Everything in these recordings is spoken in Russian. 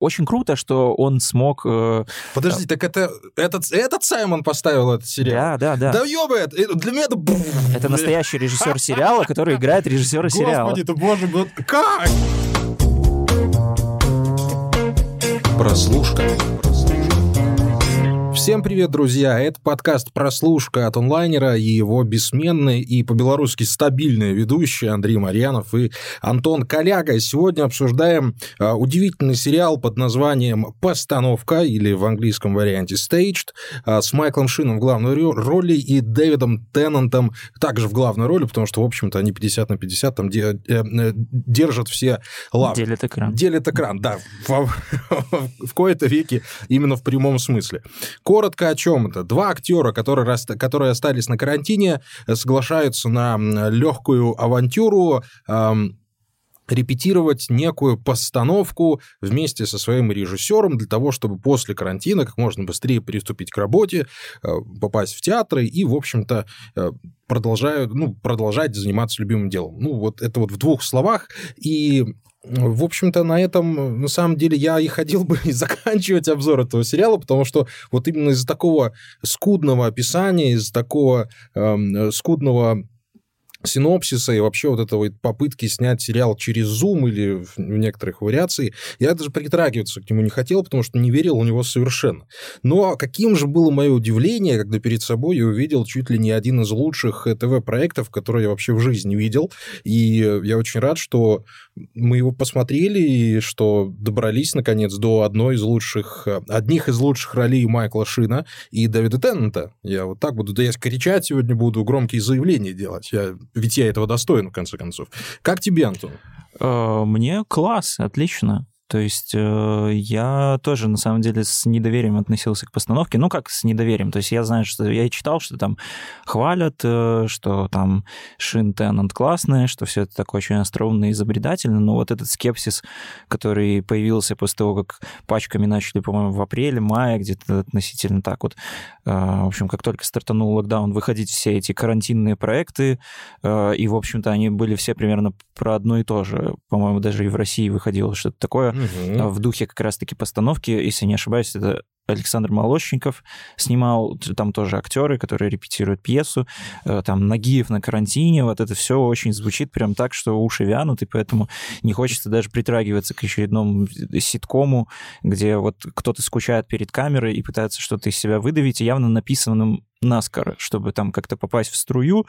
очень круто, что он смог... Э, Подожди, так это этот, этот Саймон поставил этот сериал? Да, да, да. Да ёбает! Для меня это... Это настоящий режиссер сериала, который играет режиссера сериала. Господи, ты боже мой, как? Прослушка. Всем привет, друзья! Это подкаст «Прослушка» от онлайнера и его бессменный и по-белорусски стабильный ведущий Андрей Марьянов и Антон Коляга. Сегодня обсуждаем а, удивительный сериал под названием «Постановка» или в английском варианте «Staged» а, с Майклом Шином в главной роли и Дэвидом Теннантом также в главной роли, потому что, в общем-то, они 50 на 50 там э, э, держат все лавы. Делят экран. Делят экран, да. В, в кои-то веки именно в прямом смысле. Коротко о чем это. Два актера, которые, которые остались на карантине, соглашаются на легкую авантюру, эм, репетировать некую постановку вместе со своим режиссером для того, чтобы после карантина как можно быстрее приступить к работе, э, попасть в театры и, в общем-то, э, продолжают, ну, продолжать заниматься любимым делом. Ну, вот это вот в двух словах. И в общем-то, на этом, на самом деле, я и ходил бы заканчивать обзор этого сериала, потому что вот именно из-за такого скудного описания, из-за такого э, скудного синопсиса и вообще вот этого попытки снять сериал через Zoom или в некоторых вариациях, я даже притрагиваться к нему не хотел, потому что не верил у него совершенно. Но каким же было мое удивление, когда перед собой я увидел чуть ли не один из лучших ТВ-проектов, которые я вообще в жизни видел. И я очень рад, что мы его посмотрели и что добрались, наконец, до одной из лучших, одних из лучших ролей Майкла Шина и Дэвида Теннета. Я вот так буду, да я кричать сегодня буду, громкие заявления делать. Я ведь я этого достоин, в конце концов. Как тебе, Антон? Э, мне класс, отлично. То есть э, я тоже, на самом деле, с недоверием относился к постановке. Ну, как с недоверием? То есть я знаю, что я читал, что там хвалят, э, что там Шин Теннант классная, что все это такое очень остроумно и изобретательно, но вот этот скепсис, который появился после того, как пачками начали, по-моему, в апреле, мае, где-то относительно так вот, э, в общем, как только стартанул локдаун, выходить все эти карантинные проекты, э, и, в общем-то, они были все примерно про одно и то же. По-моему, даже и в России выходило что-то такое угу. в духе как раз-таки постановки, если не ошибаюсь, это Александр Молощников снимал, там тоже актеры, которые репетируют пьесу, э, там Нагиев на карантине, вот это все очень звучит прям так, что уши вянут, и поэтому не хочется даже притрагиваться к очередному ситкому, где вот кто-то скучает перед камерой и пытается что-то из себя выдавить, явно написанным наскоро, чтобы там как-то попасть в струю.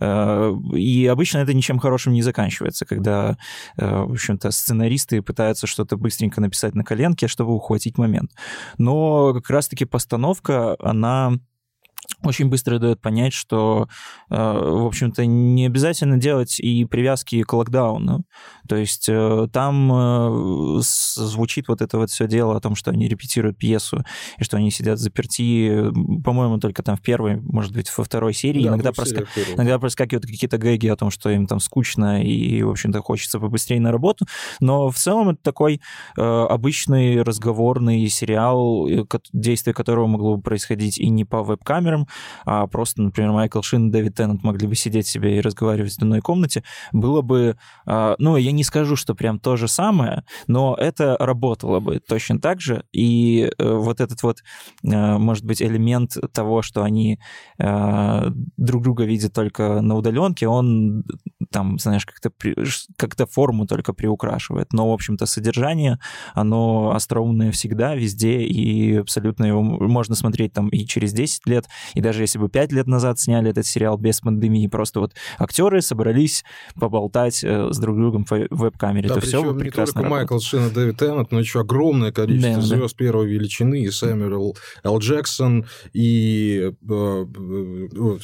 Э, и обычно это ничем хорошим не заканчивается, когда, э, в общем-то, сценаристы пытаются что-то быстренько написать на коленке, чтобы ухватить момент. Но как раз-таки постановка, она очень быстро дает понять, что, э, в общем-то, не обязательно делать и привязки к локдауну. То есть э, там э, звучит вот это вот все дело о том, что они репетируют пьесу, и что они сидят заперти, по-моему, только там в первой, может быть, во второй серии. Да, иногда, проска... иногда проскакивают какие-то гэги о том, что им там скучно и, в общем-то, хочется побыстрее на работу. Но в целом это такой обычный разговорный сериал, действие которого могло бы происходить и не по веб-камерам, а просто, например, Майкл Шин и Дэвид Теннант могли бы сидеть себе и разговаривать в одной комнате, было бы, а, ну, я не скажу, что прям то же самое, но это работало бы точно так же, и э, вот этот вот, э, может быть, элемент того, что они э, друг друга видят только на удаленке, он там, знаешь, как-то как форму только приукрашивает, но, в общем-то, содержание, оно остроумное всегда, везде, и абсолютно его можно смотреть там и через 10 лет, и даже если бы пять лет назад сняли этот сериал без пандемии, просто вот актеры собрались поболтать э, с друг другом в веб-камере, да, то все бы прекрасно не только Майкл Шин и Дэвид Теннет, но еще огромное количество да, звезд да. первой величины, и Сэмюэл Л. Джексон, и... Э, э,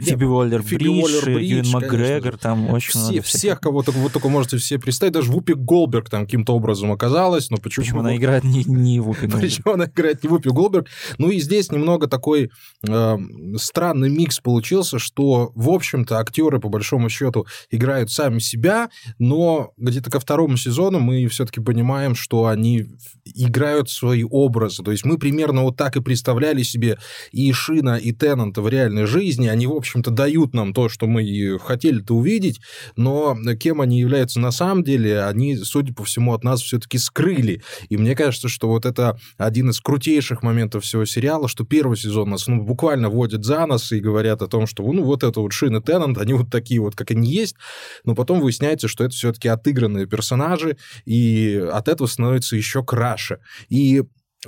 Фиби Уоллер-Бридж, Юэн Макгрегор, там очень все, много Всех, кого вы только можете все представить, даже Вупи Голберг там каким-то образом оказалась, но почему... Почему она играет не, не Вупи Голберг? Почему она играет не Вупи Голберг? Ну и здесь немного такой э, странный микс получился, что, в общем-то, актеры, по большому счету, играют сами себя, но где-то ко второму сезону мы все-таки понимаем, что они играют свои образы. То есть мы примерно вот так и представляли себе и Шина, и Теннанта в реальной жизни. Они, в общем-то, дают нам то, что мы хотели-то увидеть, но кем они являются на самом деле, они, судя по всему, от нас все-таки скрыли. И мне кажется, что вот это один из крутейших моментов всего сериала, что первый сезон нас ну, буквально водят за нос и говорят о том, что ну вот это вот Шин и Теннант, они вот такие вот, как они есть, но потом выясняется, что это все-таки отыгранные персонажи, и от этого становится еще краше. И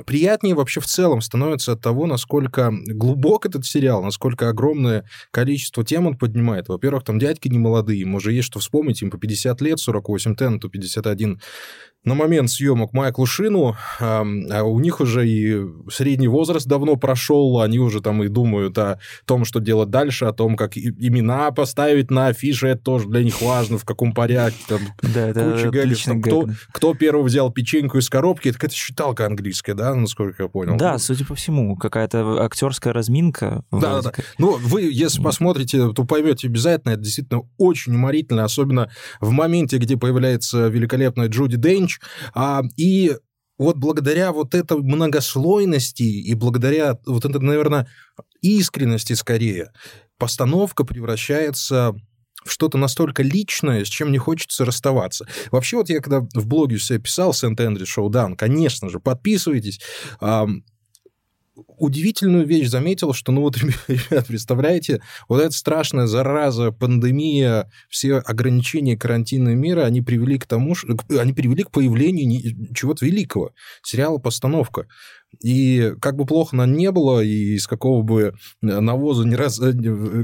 приятнее вообще в целом становится от того, насколько глубок этот сериал, насколько огромное количество тем он поднимает. Во-первых, там дядьки не молодые, им уже есть что вспомнить, им по 50 лет, 48 Теннету, 51 на момент съемок Майклу Шину, а у них уже и средний возраст давно прошел, они уже там и думают о том, что делать дальше, о том, как имена поставить на афише, это тоже для них важно, в каком порядке. Там, да, куча кто, кто первый взял печеньку из коробки, это какая-то считалка английская, да, насколько я понял? Да, судя по всему, какая-то актерская разминка. Да, да, да. Ну, вы, если посмотрите, то поймете обязательно, это действительно очень уморительно, особенно в моменте, где появляется великолепная Джуди Денч, помощь. А, и вот благодаря вот этой многослойности и благодаря вот этой, наверное, искренности скорее, постановка превращается в что-то настолько личное, с чем не хочется расставаться. Вообще, вот я когда в блоге все писал Сент-Эндрю Шоудаун, конечно же, подписывайтесь удивительную вещь заметил, что, ну вот, ребят, представляете, вот эта страшная зараза, пандемия, все ограничения карантинного мира, они привели к тому, что, они привели к появлению чего-то великого, сериала «Постановка». И как бы плохо нам не было, и из какого бы навоза не раз... Э,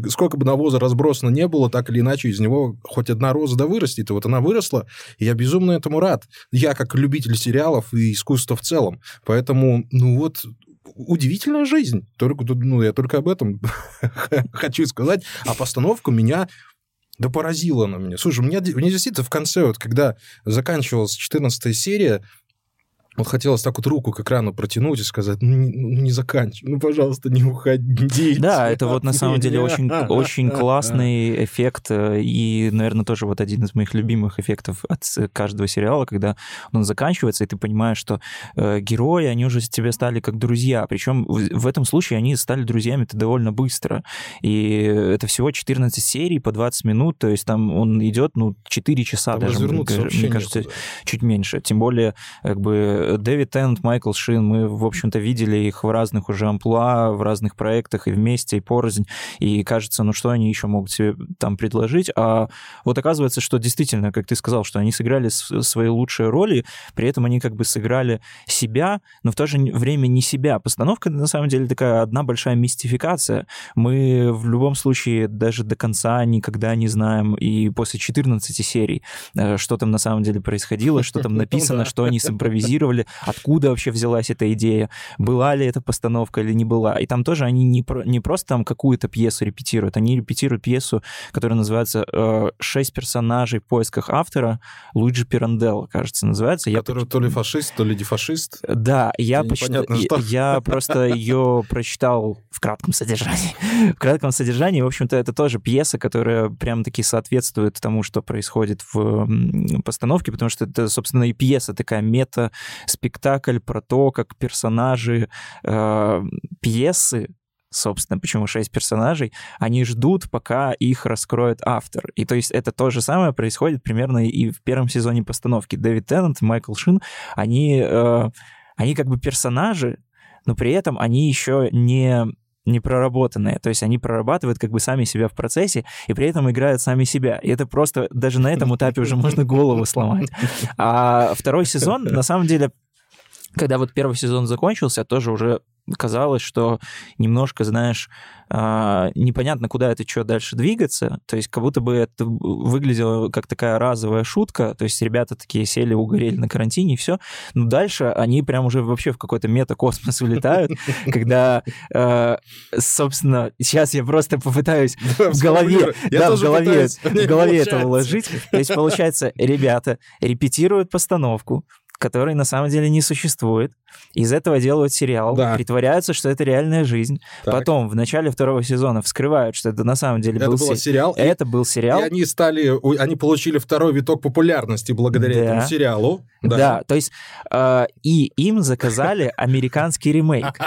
сколько бы навоза разбросано не было, так или иначе из него хоть одна роза да вырастет. И вот она выросла, и я безумно этому рад. Я как любитель сериалов и искусства в целом. Поэтому, ну вот, удивительная жизнь. Только, ну, я только об этом хочу сказать. А постановка меня да поразила она меня. Слушай, мне, мне действительно в конце, вот когда заканчивалась 14 серия, вот хотелось так вот руку к экрану протянуть и сказать, ну не, ну, не заканчивай, ну, пожалуйста, не уходите. Да, это вот на самом деле очень, очень классный эффект э, и, наверное, тоже вот один из моих любимых эффектов от каждого сериала, когда он заканчивается, и ты понимаешь, что э, герои, они уже тебе стали как друзья, причем в, этом случае они стали друзьями-то довольно быстро, и это всего 14 серий по 20 минут, то есть там он идет, ну, 4 часа там даже, мне, мне кажется, чуть меньше, тем более, как бы, Дэвид Теннант, Майкл Шин, мы, в общем-то, видели их в разных уже амплуа, в разных проектах и вместе, и порознь, и кажется, ну что они еще могут себе там предложить, а вот оказывается, что действительно, как ты сказал, что они сыграли свои лучшие роли, при этом они как бы сыграли себя, но в то же время не себя. Постановка, на самом деле, такая одна большая мистификация. Мы в любом случае даже до конца никогда не знаем, и после 14 серий, э, что там на самом деле происходило, что там написано, что они симпровизировали, спрашивали, откуда вообще взялась эта идея, была ли эта постановка или не была. И там тоже они не, про, не просто там какую-то пьесу репетируют, они репетируют пьесу, которая называется э, «Шесть персонажей в поисках автора», Луиджи Пиранделло, кажется, называется. Который я... то ли фашист, то ли дефашист. Да, я, почитал, я, я просто ее прочитал в кратком содержании. в кратком содержании, в общем-то, это тоже пьеса, которая прям-таки соответствует тому, что происходит в постановке, потому что это, собственно, и пьеса такая мета спектакль про то, как персонажи э, пьесы собственно, почему шесть персонажей, они ждут, пока их раскроет автор. И то есть это то же самое происходит примерно и в первом сезоне постановки. Дэвид Теннант Майкл Шин, они, э, они как бы персонажи, но при этом они еще не не проработанные. То есть они прорабатывают как бы сами себя в процессе и при этом играют сами себя. И это просто даже на этом этапе уже можно голову сломать. А второй сезон, на самом деле, когда вот первый сезон закончился, тоже уже казалось, что немножко, знаешь, а, непонятно, куда это что дальше двигаться. То есть как будто бы это выглядело как такая разовая шутка. То есть ребята такие сели, угорели на карантине, и все. Но дальше они прям уже вообще в какой-то метакосмос улетают, когда, а, собственно, сейчас я просто попытаюсь в голове, да, в голове, в голове это уложить. То есть, получается, ребята репетируют постановку, которой на самом деле не существует. Из этого делают сериал, Да. притворяются, что это реальная жизнь. Так. Потом в начале второго сезона вскрывают, что это на самом деле Это был се- сериал, и- Это был сериал. И они стали, они получили второй виток популярности благодаря Да. этому сериалу. Да. то есть э, и им заказали американский ремейк.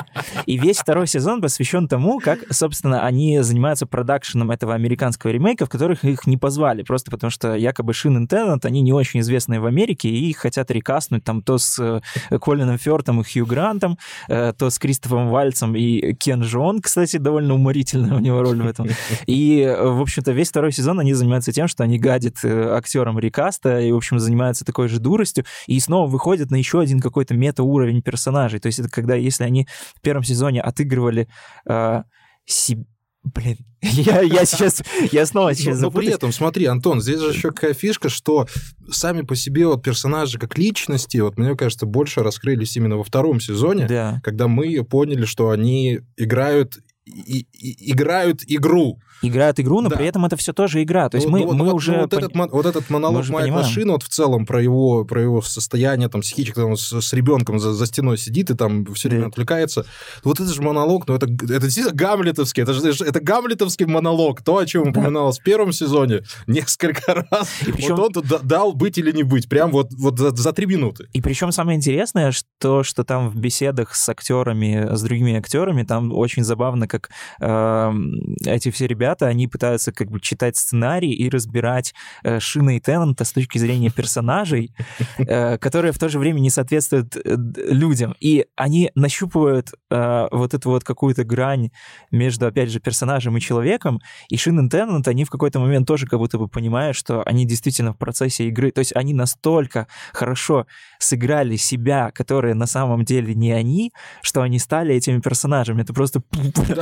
И весь второй сезон посвящен тому, как, собственно, они занимаются продакшеном этого американского ремейка, в которых их не позвали, просто потому что якобы Шин и Теннант, они не очень известные в Америке, и их хотят рекастнуть там то с э, Колином Фёртом и Хью Грантом, э, то с Кристофом Вальцем и Кен Жон, кстати, довольно уморительная у него роль в этом. И, в общем-то, весь второй сезон они занимаются тем, что они гадят э, актерам рекаста и, в общем, занимаются такой же дуростью, и снова выходят на еще один какой-то мета-уровень персонажей. То есть это когда, если они в первом сезоне отыгрывали э, си- Блин, я, я сейчас, я снова сейчас Но при запутаюсь. этом, смотри, Антон, здесь же еще какая фишка, что сами по себе вот персонажи как личности, вот мне кажется, больше раскрылись именно во втором сезоне, Да. когда мы поняли, что они играют и- и- играют игру. Играют игру, но Да. при этом это все тоже игра. То есть Ну, мы, ну, вот- мы вот- уже... ну, вот, пон- этот, вот этот монолог понимаем. Шина вот в целом про его, про его состояние там, психическое, там, с, с ребенком за, за стеной сидит и там все время Да. отвлекается. Вот это же монолог, ну это, это действительно гамлетовский, это же это гамлетовский монолог, то, о чем упоминалось в первом сезоне несколько раз. И причем- Вот он тут да- дал быть или не быть, прям вот, вот за, за три минуты. И причем самое интересное, что, что там в беседах с актерами, с другими актерами, там очень забавно, как эм, эти все ребята, они пытаются как бы читать сценарий и разбирать э, Шина и Теннанта с точки зрения персонажей, э, которые в то же время не соответствуют э, людям. И они нащупывают э, вот эту вот какую-то грань между, опять же, персонажем и человеком, и Шин и Теннант, они в какой-то момент тоже как будто бы понимают, что они действительно в процессе игры, то есть они настолько хорошо сыграли себя, которые на самом деле не они, что они стали этими персонажами. Это просто...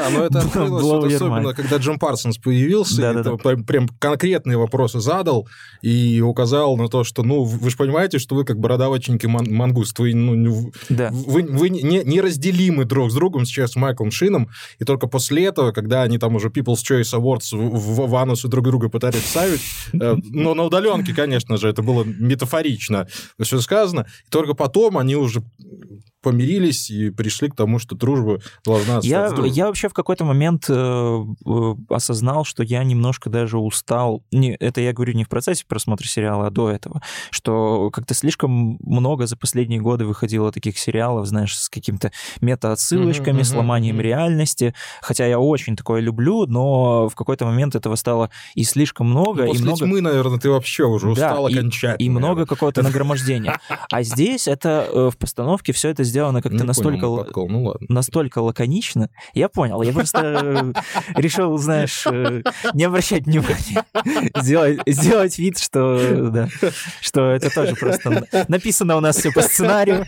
Да, но это открылось вот особенно, когда Джим Парсонс появился, и Да-да-да. это прям- прям конкретные вопросы задал и указал на то, что, ну, вы же понимаете, что вы как бородавочники ман- мангуст, вы, ну, не- Да. вы, вы не, неразделимы друг с другом сейчас с Майклом Шином, и только после этого, когда они там уже People's Choice Awards в, в, в анусы друг друга пытались вставить, э, но на удаленке, конечно же, это было метафорично все сказано, и только потом они уже помирились и пришли к тому, что дружба должна Я, остаться дружбой. я вообще в какой-то момент э, э, осознал, что я немножко даже устал. Не, это я говорю не в процессе просмотра сериала, а до этого. Что как-то слишком много за последние годы выходило таких сериалов, знаешь, с какими-то мета-отсылочками, мгм, сломанием мгм. реальности. Хотя я очень такое люблю, но в какой-то момент этого стало и слишком много, Ну, и После много... тьмы, наверное, ты вообще уже Да, устал и- окончательно. И много какого-то нагромождения. А здесь это э, в постановке все это сделано как-то настолько понял, подкол, ну ладно. настолько лаконично. Я понял, я просто э, решил, знаешь, э, не обращать внимания, сделать, сделать вид, что, да, что это тоже просто написано у нас все по сценарию.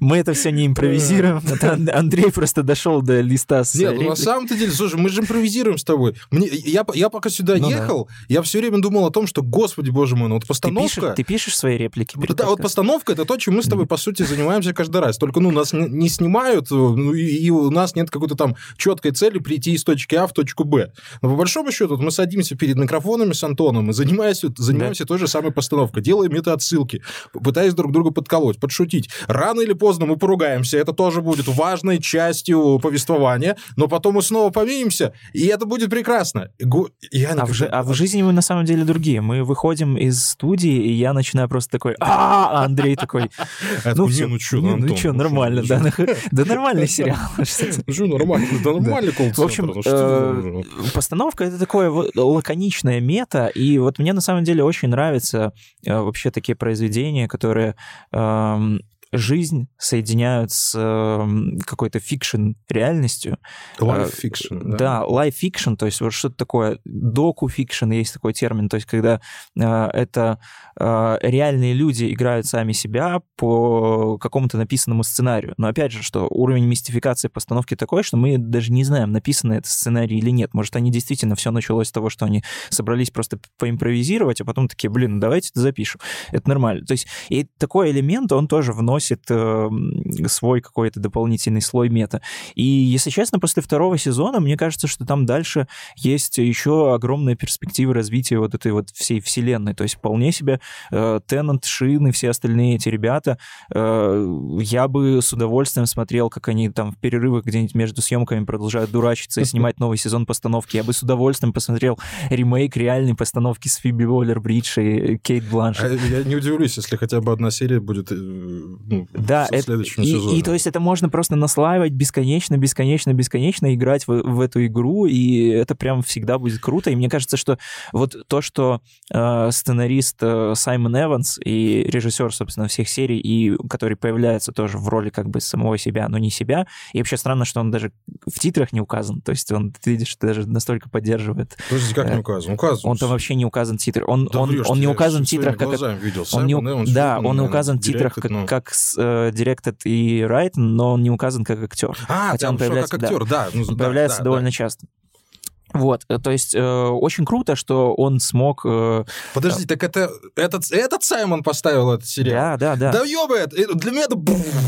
Мы это все не импровизируем. Это Андрей просто дошел до листа с Нет, ну, на самом-то деле, слушай, мы же импровизируем с тобой. Мне, я, я пока сюда Ну да. ехал, я все время думал о том, что, господи, боже мой, ну вот ты постановка... пишешь, ты пишешь свои реплики? Да, вот постановка это то, чем мы с тобой, по сути, занимаемся каждый раз. Только, ну, нас не, снимают, ну, и, и у нас нет какой-то там четкой цели прийти из точки А в точку Б. Но по большому счету вот мы садимся перед микрофонами с Антоном и занимаемся, занимаемся той же самой постановкой, делаем мета-отсылки, пытаясь друг друга подколоть, подшутить. Рано или поздно мы поругаемся, это тоже будет важной частью повествования, но потом мы снова помиримся, и это будет прекрасно. Я А в, жи- а в жизни мы на самом деле другие. Мы выходим из студии, и я начинаю просто такой, а Андрей такой, ну все, «Не, ну ну что, нормально, да, чё?» нах- да нормальный сериал. Ну нормально, да нормальный колл-центр, В общем, э, постановка это такое лаконичное мета, и вот мне на самом деле очень нравятся э, вообще такие произведения, которые эм, жизнь соединяют с эм, какой-то fiction реальностью. Life Э, fiction, Да, да. life fiction, то есть вот что-то такое, docu-fiction, есть такой термин, то есть когда э, это э, реальные люди играют сами себя по какому-то написанному сценарию. Но опять же, что уровень мистификации постановки такой, что мы даже не знаем, написано это сценарий или нет. Может, они действительно, все началось с того, что они собрались просто поимпровизировать, а потом такие, блин, ну давайте это запишем. Это нормально. То есть и такой элемент, он тоже вносит вносит э, свой какой-то дополнительный слой мета. И, если честно, после второго сезона, мне кажется, что там дальше есть еще огромная перспектива развития вот этой вот всей вселенной. То есть вполне себе э, Теннант, Шин и все остальные эти ребята, э, я бы с удовольствием смотрел, как они там в перерывах где-нибудь между съемками продолжают дурачиться и снимать новый сезон постановки. Я бы с удовольствием посмотрел ремейк реальной постановки с Фиби Уоллер-Бридж и Кейт Бланш. А я не удивлюсь, если хотя бы одна серия будет э, ну, да, в это, следующем и, сезоне. И то есть это можно просто наслаивать бесконечно, бесконечно, бесконечно, играть в, в эту игру, и это прям всегда будет круто. И мне кажется, что вот то, что э, сценарист э, Саймон Эванс и режиссер, собственно, всех серий, и который появляется тоже в роли как бы самого себя, но не себя. И вообще странно, что он даже в титрах не указан. То есть он, ты видишь, даже настолько поддерживает. Подожди, как не э, указан? Указан. Он там вообще не указан титр. Он, Да он, врешь он не указан в титрах как... видел. Он не, да, он указан в титрах как, как с, э, и written, но он не указан как актер. А, хотя он появляется, как актер, да. ну, Он да, появляется да, довольно часто. Вот, э, то есть э, очень круто, что он смог... э, Подожди, так это этот, этот Саймон поставил этот сериал? да, да, да. Да ёбает! э, Для меня это...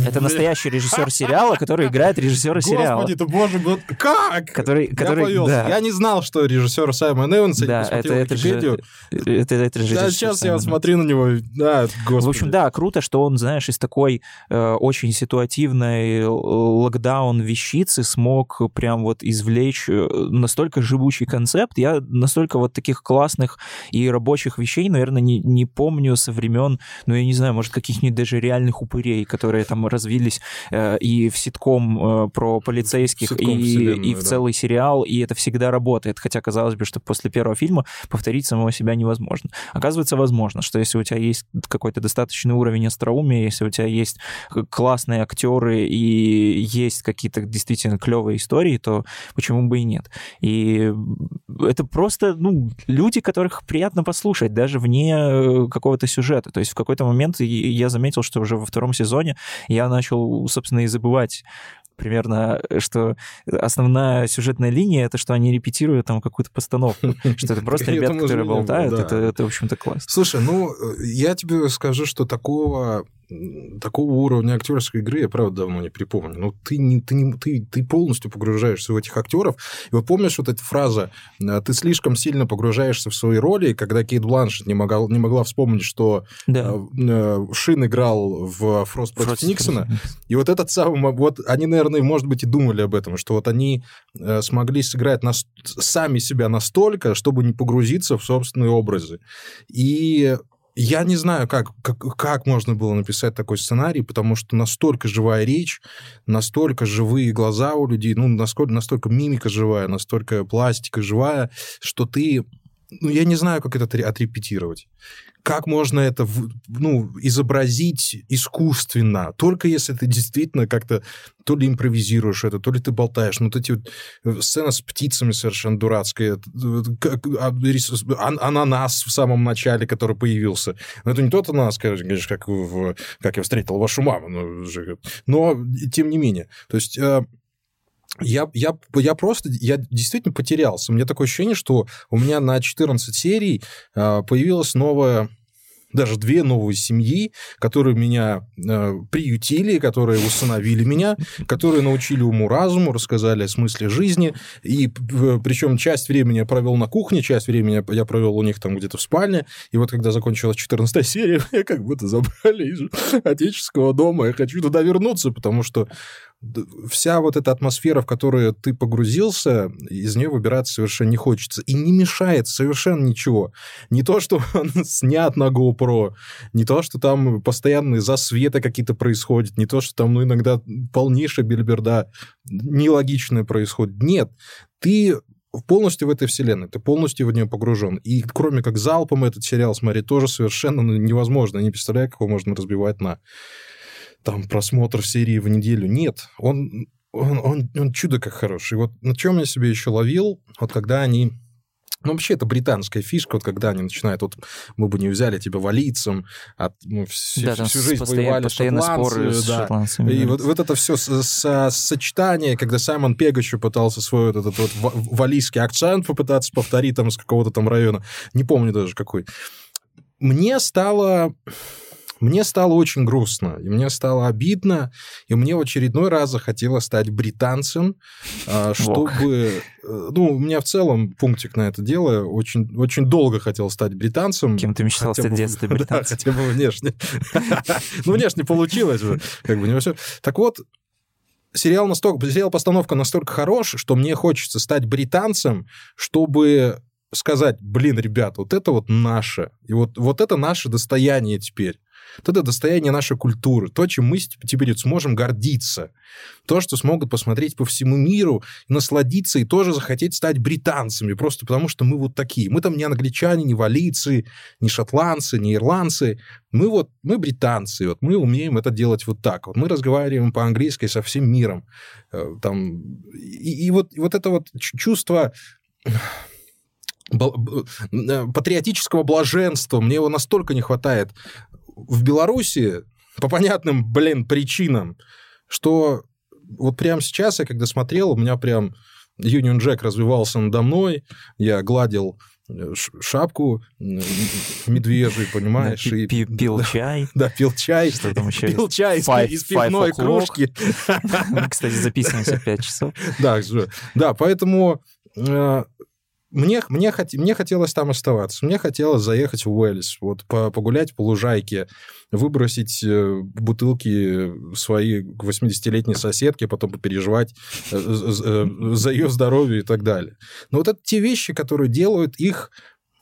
Это настоящий режиссер сериала, который играет режиссера сериала. Господи, ты боже мой, как? Который, Я который, повелся. да, Я не знал, что режиссер Саймон Эванс, я да, это, это же, это, это же Да, сейчас я Саймон. смотрю на него, да, господи. В общем, да, круто, что он, знаешь, из такой э, очень ситуативной л- локдаун вещицы смог прям вот извлечь э, настолько живучий концепт. Я настолько вот таких классных и рабочих вещей, наверное, не, не помню со времен, ну, я не знаю, может, каких-нибудь даже реальных упырей, которые там развились э, и в ситком э, про полицейских, Ситком и, и в да. целый сериал, и это всегда работает. Хотя, казалось бы, что после первого фильма повторить самого себя невозможно. Оказывается, возможно, что если у тебя есть какой-то достаточный уровень остроумия, если у тебя есть классные актеры и есть какие-то действительно клевые истории, то почему бы и нет? И это просто, ну, люди, которых приятно послушать, даже вне э, какого-то сюжета. То есть в какой-то момент я заметил, что уже во втором сезоне я начал, собственно, и забывать примерно, что основная сюжетная линия это что они репетируют там какую-то постановку, что это просто ребята, которые болтают, это, в общем-то, классно. Слушай, ну, э, я тебе скажу, что такого, такого уровня актерской игры я, правда, давно не припомню. Ну, ты, не, ты, не, ты, ты полностью погружаешься в этих актеров. И вот помнишь вот эта фраза э, «ты слишком сильно погружаешься в свои роли», когда Кейт Бланшет не могла, не могла вспомнить, что Да. э, э, Шин играл в «Фрост против Против Никсона», И вот этот самый, вот они, наверное, может быть, и думали об этом, что вот они смогли сыграть нас, сами себя настолько, чтобы не погрузиться в собственные образы. И я не знаю, как, как, как можно было написать такой сценарий, потому что настолько живая речь, настолько живые глаза у людей, ну, насколько, настолько мимика живая, настолько пластика живая, что ты... Ну, я не знаю, как это отре- отрепетировать. Как можно это ну, изобразить искусственно? Только если ты действительно как-то то ли импровизируешь это, то ли ты болтаешь. Ну, вот эти вот э, сцена с птицами совершенно как, а, ананас в самом начале, который появился. Но это не тот ананас, конечно, как, в, как я встретил вашу маму. ну, же. Но, тем не менее. То есть... э, я, я, я просто, я действительно потерялся. У меня такое ощущение, что у меня на 14 серий э, появилась новая, даже две новые семьи, которые меня э, приютили, которые усыновили меня, которые научили уму-разуму, рассказали о смысле жизни. И причем часть времени я провел на кухне, часть времени я провел у них там где-то в спальне. И вот когда закончилась 14 серия, меня как будто забрали из отеческого дома. Я хочу туда вернуться, потому что вся вот эта атмосфера, в которую ты погрузился, из нее выбираться совершенно не хочется. И не мешает совершенно ничего. Не то, что он снят на GoPro, не то, что там постоянные засветы какие-то происходят, не то, что там ну, иногда полнейшая бельберда нелогичная происходит. Нет, ты полностью в этой вселенной, ты полностью в нее погружен. И кроме как залпом этот сериал смотреть тоже совершенно ну, невозможно. Я не представляю, как его можно разбивать на там просмотр серии в неделю. Нет, он, он, он, он чудо как хороший. Вот на чем я себе еще ловил, вот когда они... Ну, вообще, это британская фишка, вот когда они начинают, вот мы бы не взяли тебя валийцем, а мы всю, Да, всю с- жизнь постоянно, воевали постоянно шотландцы, споры с да. шотландцами. И вот, вот это все сочетание, когда Саймон Пег еще пытался свой вот этот вот ва- валийский акцент попытаться повторить там с какого-то там района, не помню даже какой. Мне стало мне стало очень грустно, и мне стало обидно, и мне в очередной раз захотелось стать британцем, а, чтобы... Э, ну, у меня в целом пунктик на это дело. Очень, очень долго хотел стать британцем. Кем ты мечтал стать в детстве британцем? Да, хотя бы внешне. Ну, внешне получилось же. Как бы не все. Так вот, сериал настолько, сериал постановка настолько хорош, что мне хочется стать британцем, чтобы сказать, блин, ребят, вот это вот наше, и вот, вот это наше достояние теперь. Вот это достояние нашей культуры, то, чем мы теперь сможем гордиться. То, что смогут посмотреть по всему миру, насладиться и тоже захотеть стать британцами, просто потому что мы вот такие. Мы там не англичане, не валийцы, не шотландцы, не ирландцы. Мы вот, мы британцы, вот мы умеем это делать вот так. Вот мы разговариваем по-английски со всем миром. Э, там, и, и вот, вот это вот чувство Э, патриотического блаженства. Мне его настолько не хватает в Беларуси по понятным, блин, причинам, что вот прямо сейчас я когда смотрел, у меня прям Union Jack развивался надо мной, я гладил э, шапку медвежий, понимаешь? Да, и, пил чай. Да, пил чай. Что там еще Пил чай из, из пивной кружки. Кстати, записываемся 5 часов. Да, да, поэтому э, мне, мне, хот... мне хотелось там оставаться. Мне хотелось заехать в Уэльс, вот погулять по лужайке, выбросить э, бутылки своей 80-летней соседки, потом попереживать э, э, за ее здоровье и так далее. Но вот это те вещи, которые делают их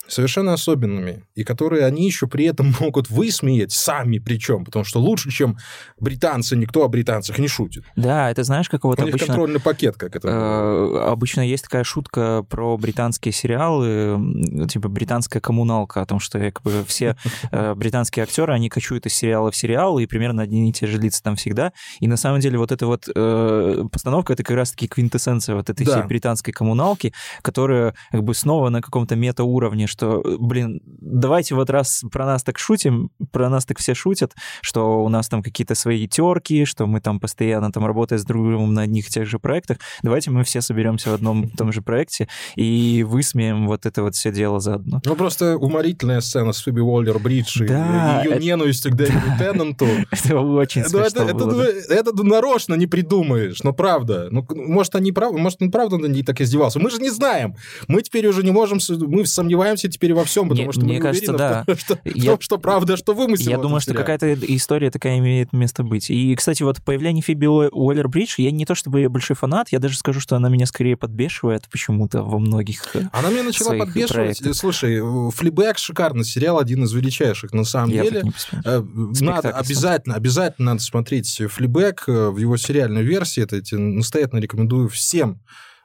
совершенно особенными, и которые они еще при этом могут высмеять сами причем, потому что лучше, чем британцы, никто о британцах не шутит. Да, это знаешь, как вот У обычно... контрольный пакет, как это. Э, обычно есть такая шутка про британские сериалы, типа британская коммуналка, о том, что как бы все э, британские актеры, они кочуют из сериала в сериал, и примерно одни и те же лица там всегда. И на самом деле вот эта вот э, постановка, это как раз-таки квинтэссенция вот этой да. всей британской коммуналки, которая как бы снова на каком-то мета-уровне, что, блин, давайте вот раз про нас так шутим, про нас так все шутят, что у нас там какие-то свои терки, что мы там постоянно там работаем с другом на одних и тех же проектах, давайте мы все соберемся в одном и том же проекте и высмеем вот это вот все дело заодно. Ну, просто уморительная сцена с Фиби Уоллер Бридж да, и ее это... ненависть к Дэвиду Теннанту. Это очень ну, смешно это, это, нарочно не придумаешь, но правда. Ну, может, они правда, может, он правда над ней так издевался. Мы же не знаем. Мы теперь уже не можем, мы сомневаемся ошибаемся теперь во всем, потому мне, что мне мы кажется, уверены да. что, я, том, что правда, что вымысел. Я думаю, что какая-то история такая имеет место быть. И, кстати, вот появление Фиби Уоллер-Бридж, я не то чтобы большой фанат, я даже скажу, что она меня скорее подбешивает почему-то во многих э, Она меня начала подбешивать. Проектах. Слушай, Флибэк шикарный сериал, один из величайших. На самом я деле, э, надо обязательно, обязательно надо смотреть Флибэк э, в его сериальной версии. Это я настоятельно рекомендую всем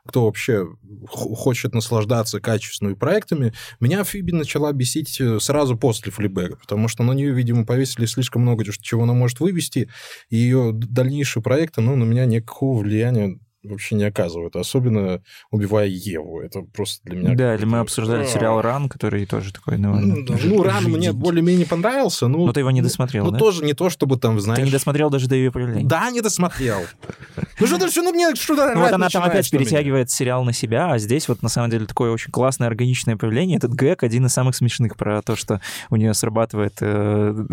кто вообще хочет наслаждаться качественными проектами, меня Фиби начала бесить э, сразу после флибэга, потому что на нее, видимо, повесили слишком много чего она может вывести, и ее дальнейшие проекты, ну, на меня никакого влияния вообще не оказывают, особенно убивая Еву. Это просто для меня... Да, или мы обсуждали сериал «Ран», который тоже такой довольно... Ну, ну «Ран» мне более-менее понравился. Ну, но ты его не досмотрел, Ну, да? тоже не то, чтобы там, знаешь... Ты не досмотрел даже до ее появления? Да, не досмотрел. Ну что что ну мне что-то Ну вот она там опять перетягивает сериал на себя, а здесь вот на самом деле такое очень классное органичное появление. Этот гэг один из самых смешных про то, что у нее срабатывает э,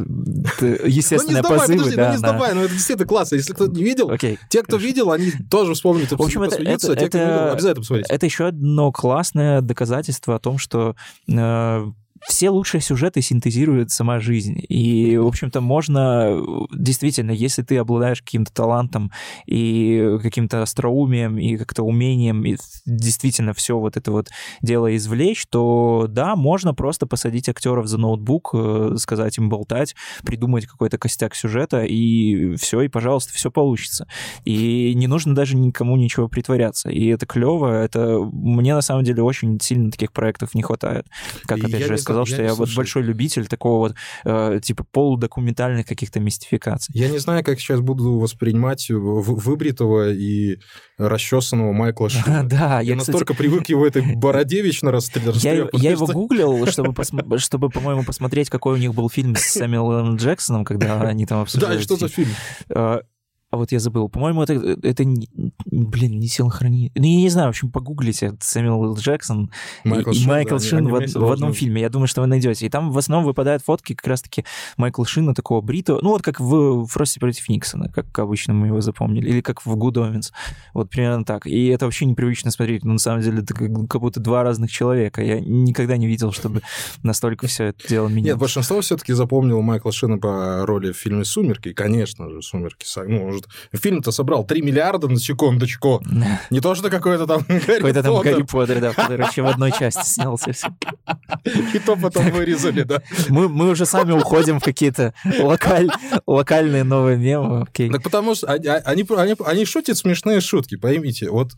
естественные позывы. Ну не сдавай, ну это действительно классно. Если кто не видел, те, кто видел, они тоже вспомнят. В общем, это это, это, обязательно посмотрите. Это еще одно классное доказательство о том, что э, все лучшие сюжеты синтезирует сама жизнь. И, в общем-то, можно действительно, если ты обладаешь каким-то талантом и каким-то остроумием и как-то умением и действительно все вот это вот дело извлечь, то да, можно просто посадить актеров за ноутбук, э, сказать им болтать, придумать какой-то костяк сюжета, и все, и, пожалуйста, все получится. И не нужно даже никому ничего притворяться. И это клево, это мне на самом деле очень сильно таких проектов не хватает. Как, опять же, сказал, я что я вот большой любитель такого вот, э, типа, полудокументальных каких-то мистификаций. Я не знаю, как сейчас буду воспринимать выбритого и расчесанного Майкла Шина. Да, я, настолько привык его этой бороде вечно расстрелять. Я, я его гуглил, чтобы, чтобы, по-моему, посмотреть, какой у них был фильм с Сэмюэлом Джексоном, когда они там обсуждали. Да, что за фильм? А вот я забыл, по-моему, это, это блин, не силохранитель. Ну, я не знаю, в общем, погуглите Сэмюэл. Джексон Майкл и, и Шин, Майкл да, Шин в, вместе в одном фильме. Я думаю, что вы найдете. И там в основном выпадают фотки как раз-таки Майкла Шина, такого бритого, ну, вот как в Фросте против Никсона, как обычно мы его запомнили, или как в Good Omens. Вот примерно так. И это вообще непривычно смотреть. Ну, на самом деле, это как, как будто два разных человека. Я никогда не видел, чтобы настолько все это дело менялось. Нет, большинство все-таки запомнил Майкла Шина по роли в фильме «Сумерки». Конечно же, «Сумерки». Ну, может, фильм-то собрал 3 миллиарда на секундочку. Не то, что какой-то там Гарри Какой-то там. Гарри Поттер, да, который вообще в одной части снялся. всё. И то потом вырезали, да. Мы, мы уже сами уходим в какие-то локаль- локальные новые мемы. Окей. Так потому что они, они, они, они шутят смешные шутки, поймите. Вот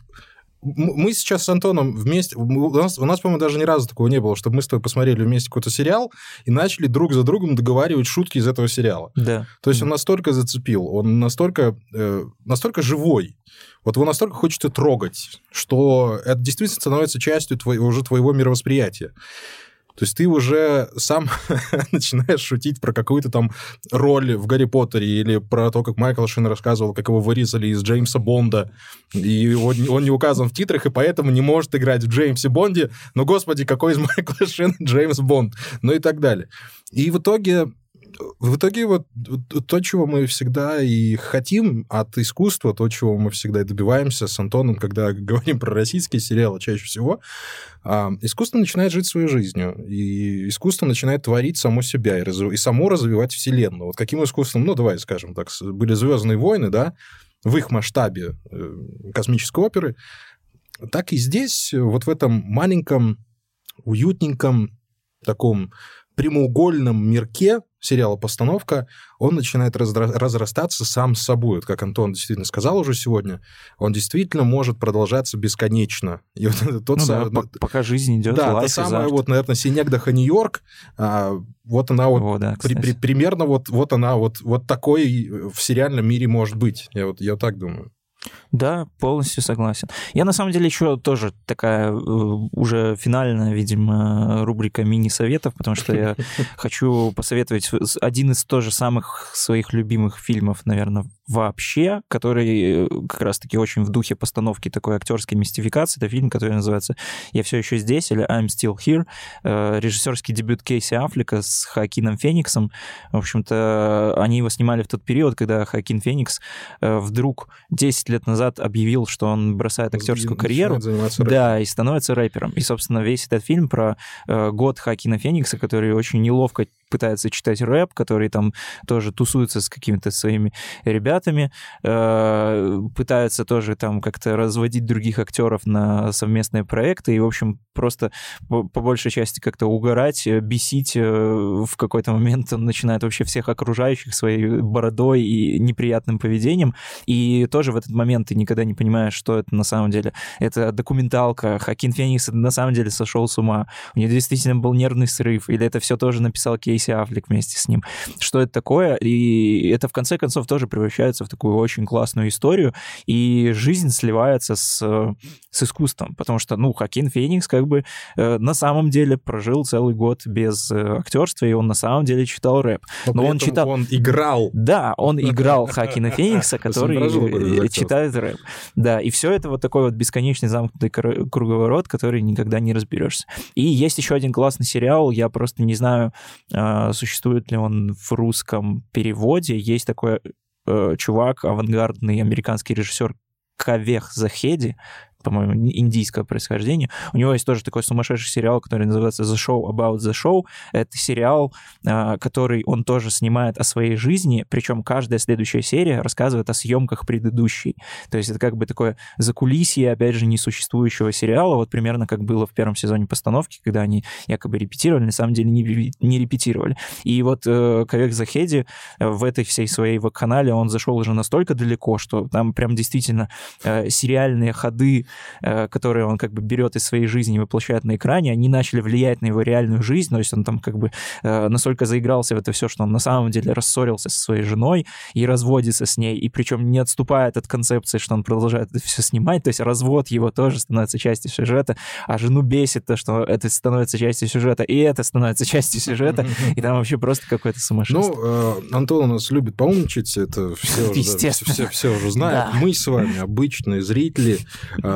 мы сейчас с Антоном вместе... У нас, у нас, по-моему, даже ни разу такого не было, чтобы мы с тобой посмотрели вместе какой-то сериал и начали друг за другом договаривать шутки из этого сериала. Да. То есть он настолько зацепил, он настолько, э, настолько живой, вот его настолько хочется трогать, что это действительно становится частью твоего, уже твоего мировосприятия. То есть ты уже сам начинаешь шутить про какую-то там роль в Гарри Поттере или про то, как Майкл Шин рассказывал, как его вырезали из Джеймса Бонда, и он, он не указан в титрах, и поэтому не может играть в Джеймсе Бонде, но, господи, какой из Майкла Шина Джеймс Бонд, ну и так далее. И в итоге в итоге вот то, чего мы всегда и хотим от искусства, то, чего мы всегда и добиваемся с Антоном, когда говорим про российские сериалы чаще всего, а, искусство начинает жить своей жизнью, и искусство начинает творить само себя и, разв- и само развивать вселенную. Вот каким искусством, ну, давай скажем так, были «Звездные войны», да, в их масштабе э, космической оперы, так и здесь, вот в этом маленьком, уютненьком, таком прямоугольном мирке сериала «Постановка», он начинает раздра- разрастаться сам собой. Вот как Антон действительно сказал уже сегодня, он действительно может продолжаться бесконечно. И вот это тот Ну да, самый- по- пока жизнь идет, да, та самая вот, наверное, Синегдаха Нью-Йорк, а, вот она вот О, да, при- при- примерно вот, вот она вот, вот такой в сериальном мире может быть. Я вот я так думаю. Да, полностью согласен. Я на самом деле еще тоже такая э, уже финальная, видимо, рубрика мини-советов, потому что я хочу посоветовать один из тоже самых своих любимых фильмов, наверное, вообще, который э, как раз-таки очень в духе постановки такой актерской мистификации. Это фильм, который называется «Я все еще здесь» или «I'm still here». Э, Режиссерский дебют Кейси Аффлека с Хакином Фениксом. В общем-то, они его снимали в тот период, когда Хакин Феникс вдруг 10 лет назад объявил, что он бросает актерскую И карьеру. Да, и становится рэпером. И, собственно, весь этот фильм про э, год Хакина Феникса, который очень неловко пытается читать рэп, который там тоже тусуется с какими-то своими ребятами, э, пытается тоже там как-то разводить других актеров на совместные проекты и, в общем, просто по, по большей части как-то угорать, э, бесить. э, В какой-то момент он начинает вообще всех окружающих своей бородой и неприятным поведением. И тоже в этот момент ты никогда не понимаешь, что это на самом деле. Это документалка. Хакин Феникс на самом деле сошел с ума. У него действительно был нервный срыв. Или это все тоже написал Кейси Аффлек вместе с ним. Что это такое? И это в конце концов тоже превращается в такую очень классную историю. И жизнь сливается с, э, с искусством. Потому что, ну, Хакин Феникс как бы э, на самом деле прожил целый год без э, актерства, и он на самом деле читал рэп. Но при он читал- Он играл. Да, он играл Хакина Феникса, который э, актерства. читает рэп. Да, и все это вот такой вот бесконечный замкнутый кр- круговорот, который никогда не разберешься. И есть еще один классный сериал, я просто не знаю, а, существует ли он в русском переводе. Есть такой э, чувак, авангардный американский режиссер Кавех Захеди, по-моему, индийского происхождения. У него есть тоже такой сумасшедший сериал, который называется The Show About the Show. Это сериал, а, который он тоже снимает о своей жизни, причем каждая следующая серия рассказывает о съемках предыдущей. То есть это как бы такое закулисье, опять же, несуществующего сериала, вот примерно как было в первом сезоне постановки, когда они якобы репетировали, на самом деле не, не репетировали. И вот э, Кавек Захеди э, в этой всей своей веб-канале, он зашел уже настолько далеко, что там прям действительно э, сериальные ходы которые он как бы берет из своей жизни и воплощает на экране, они начали влиять на его реальную жизнь, то есть он там как бы э, настолько заигрался в это все, что он на самом деле рассорился со своей женой и разводится с ней, и причем не отступает от концепции, что он продолжает это все снимать, то есть развод его тоже становится частью сюжета, а жену бесит то, что это становится частью сюжета, и это становится частью сюжета, и там вообще просто какое-то сумасшествие. Ну, Антон у нас любит поумничать, это все уже, все, все, все уже знают. Да. Мы с вами, обычные зрители,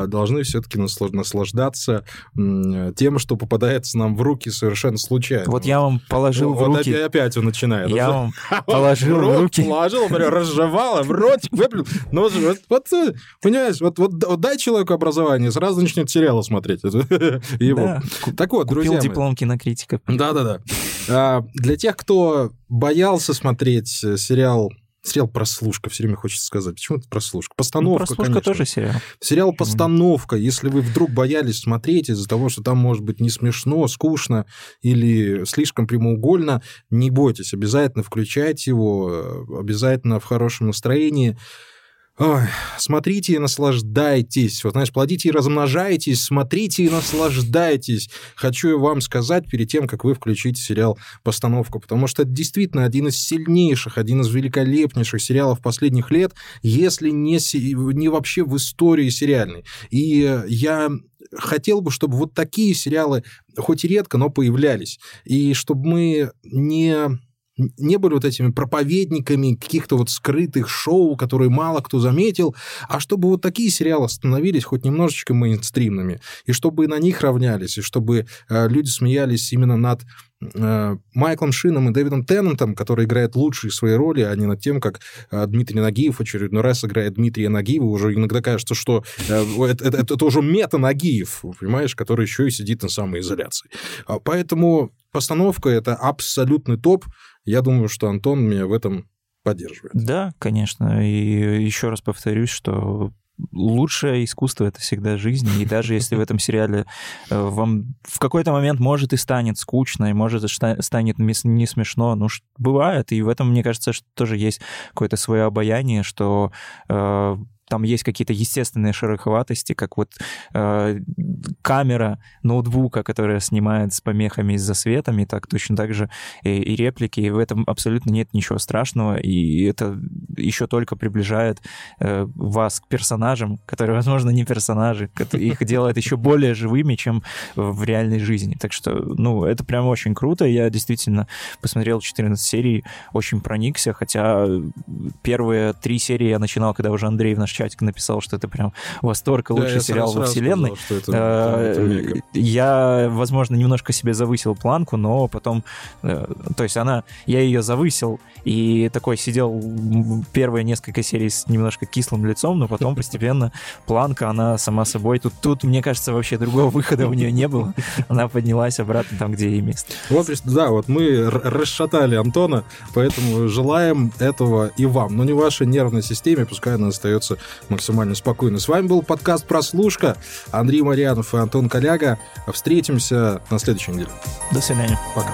должны все-таки наслаждаться тем, что попадается нам в руки совершенно случайно. Вот я вам положил вот, в руки... Вот опять он начинает. Я вам положил в руки... Положил, разжевал, в ротик выплюнул. Ну, вот, понимаешь, вот, вот, дай человеку образование, сразу начнет сериалы смотреть. Его. Так вот, Купил друзья диплом кинокритика. Да-да-да. А, для тех, кто боялся смотреть э, сериал Сериал «Прослушка», все время хочется сказать. Почему это «Прослушка»? Постановка, ну, «Прослушка» конечно. тоже сериал. Сериал «Постановка». Если вы вдруг боялись смотреть из-за того, что там может быть не смешно, скучно или слишком прямоугольно, не бойтесь, обязательно включайте его, э, обязательно в хорошем настроении. Ой, смотрите и наслаждайтесь. Вот, знаешь, плодите и размножайтесь, смотрите и наслаждайтесь. Хочу я вам сказать перед тем, как вы включите сериал «Постановка», потому что это действительно один из сильнейших, один из великолепнейших сериалов последних лет, если не, не вообще в истории сериальной. И я хотел бы, чтобы вот такие сериалы, хоть и редко, но появлялись. И чтобы мы не не были вот этими проповедниками каких-то вот скрытых шоу, которые мало кто заметил, а чтобы вот такие сериалы становились хоть немножечко мейнстримными, и чтобы на них равнялись, и чтобы э, люди смеялись именно над э, Майклом Шином и Дэвидом Теннантом, который играет лучшие свои роли, а не над тем, как э, Дмитрий Нагиев очередной раз играет Дмитрия Нагиева. Уже иногда кажется, что э, это, это, это уже мета-Нагиев, понимаешь, который еще и сидит на самоизоляции. А поэтому постановка — это абсолютный топ. Я думаю, что Антон меня в этом поддерживает. Да, конечно. И еще раз повторюсь, что лучшее искусство это всегда жизнь. И даже если в этом сериале э, вам в какой-то момент может и станет скучно, и может станет не смешно, ну, бывает. И в этом, мне кажется, что тоже есть какое-то свое обаяние, что э, там есть какие-то естественные шероховатости, как вот э, камера ноутбука, которая снимает с помехами из-за светами, так точно так же и, и реплики, и в этом абсолютно нет ничего страшного, и это еще только приближает э, вас к персонажам, которые, возможно, не персонажи, их делает еще более живыми, чем в реальной жизни. Так что, ну, это прям очень круто, я действительно посмотрел 14 серий, очень проникся, хотя первые три серии я начинал, когда уже Андрей в наш чатик написал, что это прям восторг и лучший да, сериал во вселенной. Сказал, это, это я, возможно, немножко себе завысил планку, но потом, э, то есть она, я ее завысил и такой сидел первые несколько серий с немножко кислым лицом, но потом постепенно планка, она сама собой, тут, тут мне кажется, вообще другого выхода у нее не было. Она поднялась обратно там, где ей место. Вот, да, вот мы расшатали Антона, поэтому желаем этого и вам, но не вашей нервной системе, пускай она остается максимально спокойно. С вами был подкаст «Прослушка». Андрей Марьянов и Антон Коляга. Встретимся на следующей неделе. До свидания. Пока.